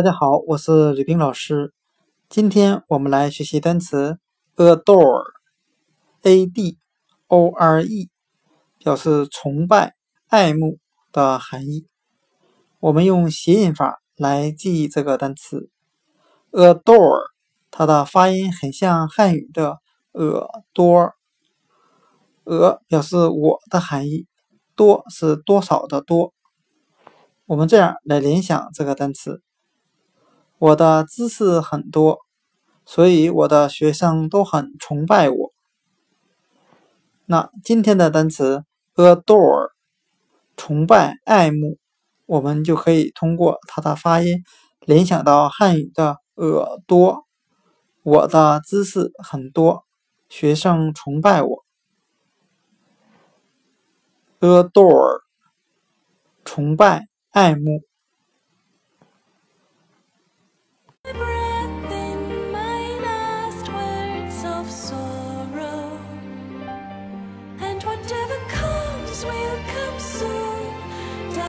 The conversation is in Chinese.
大家好，我是吕冰老师。今天我们来学习单词 adore，a d o r e，表示崇拜、爱慕的含义。我们用谐音法来记忆这个单词 adore，它的发音很像汉语的耳朵。额表示我的含义，多是多少的多。我们这样来联想这个单词。我的知识很多，所以我的学生都很崇拜我。那今天的单词 adore，崇拜、爱慕，我们就可以通过它的发音联想到汉语的耳朵。我的知识很多，学生崇拜我。adore，崇拜、爱慕。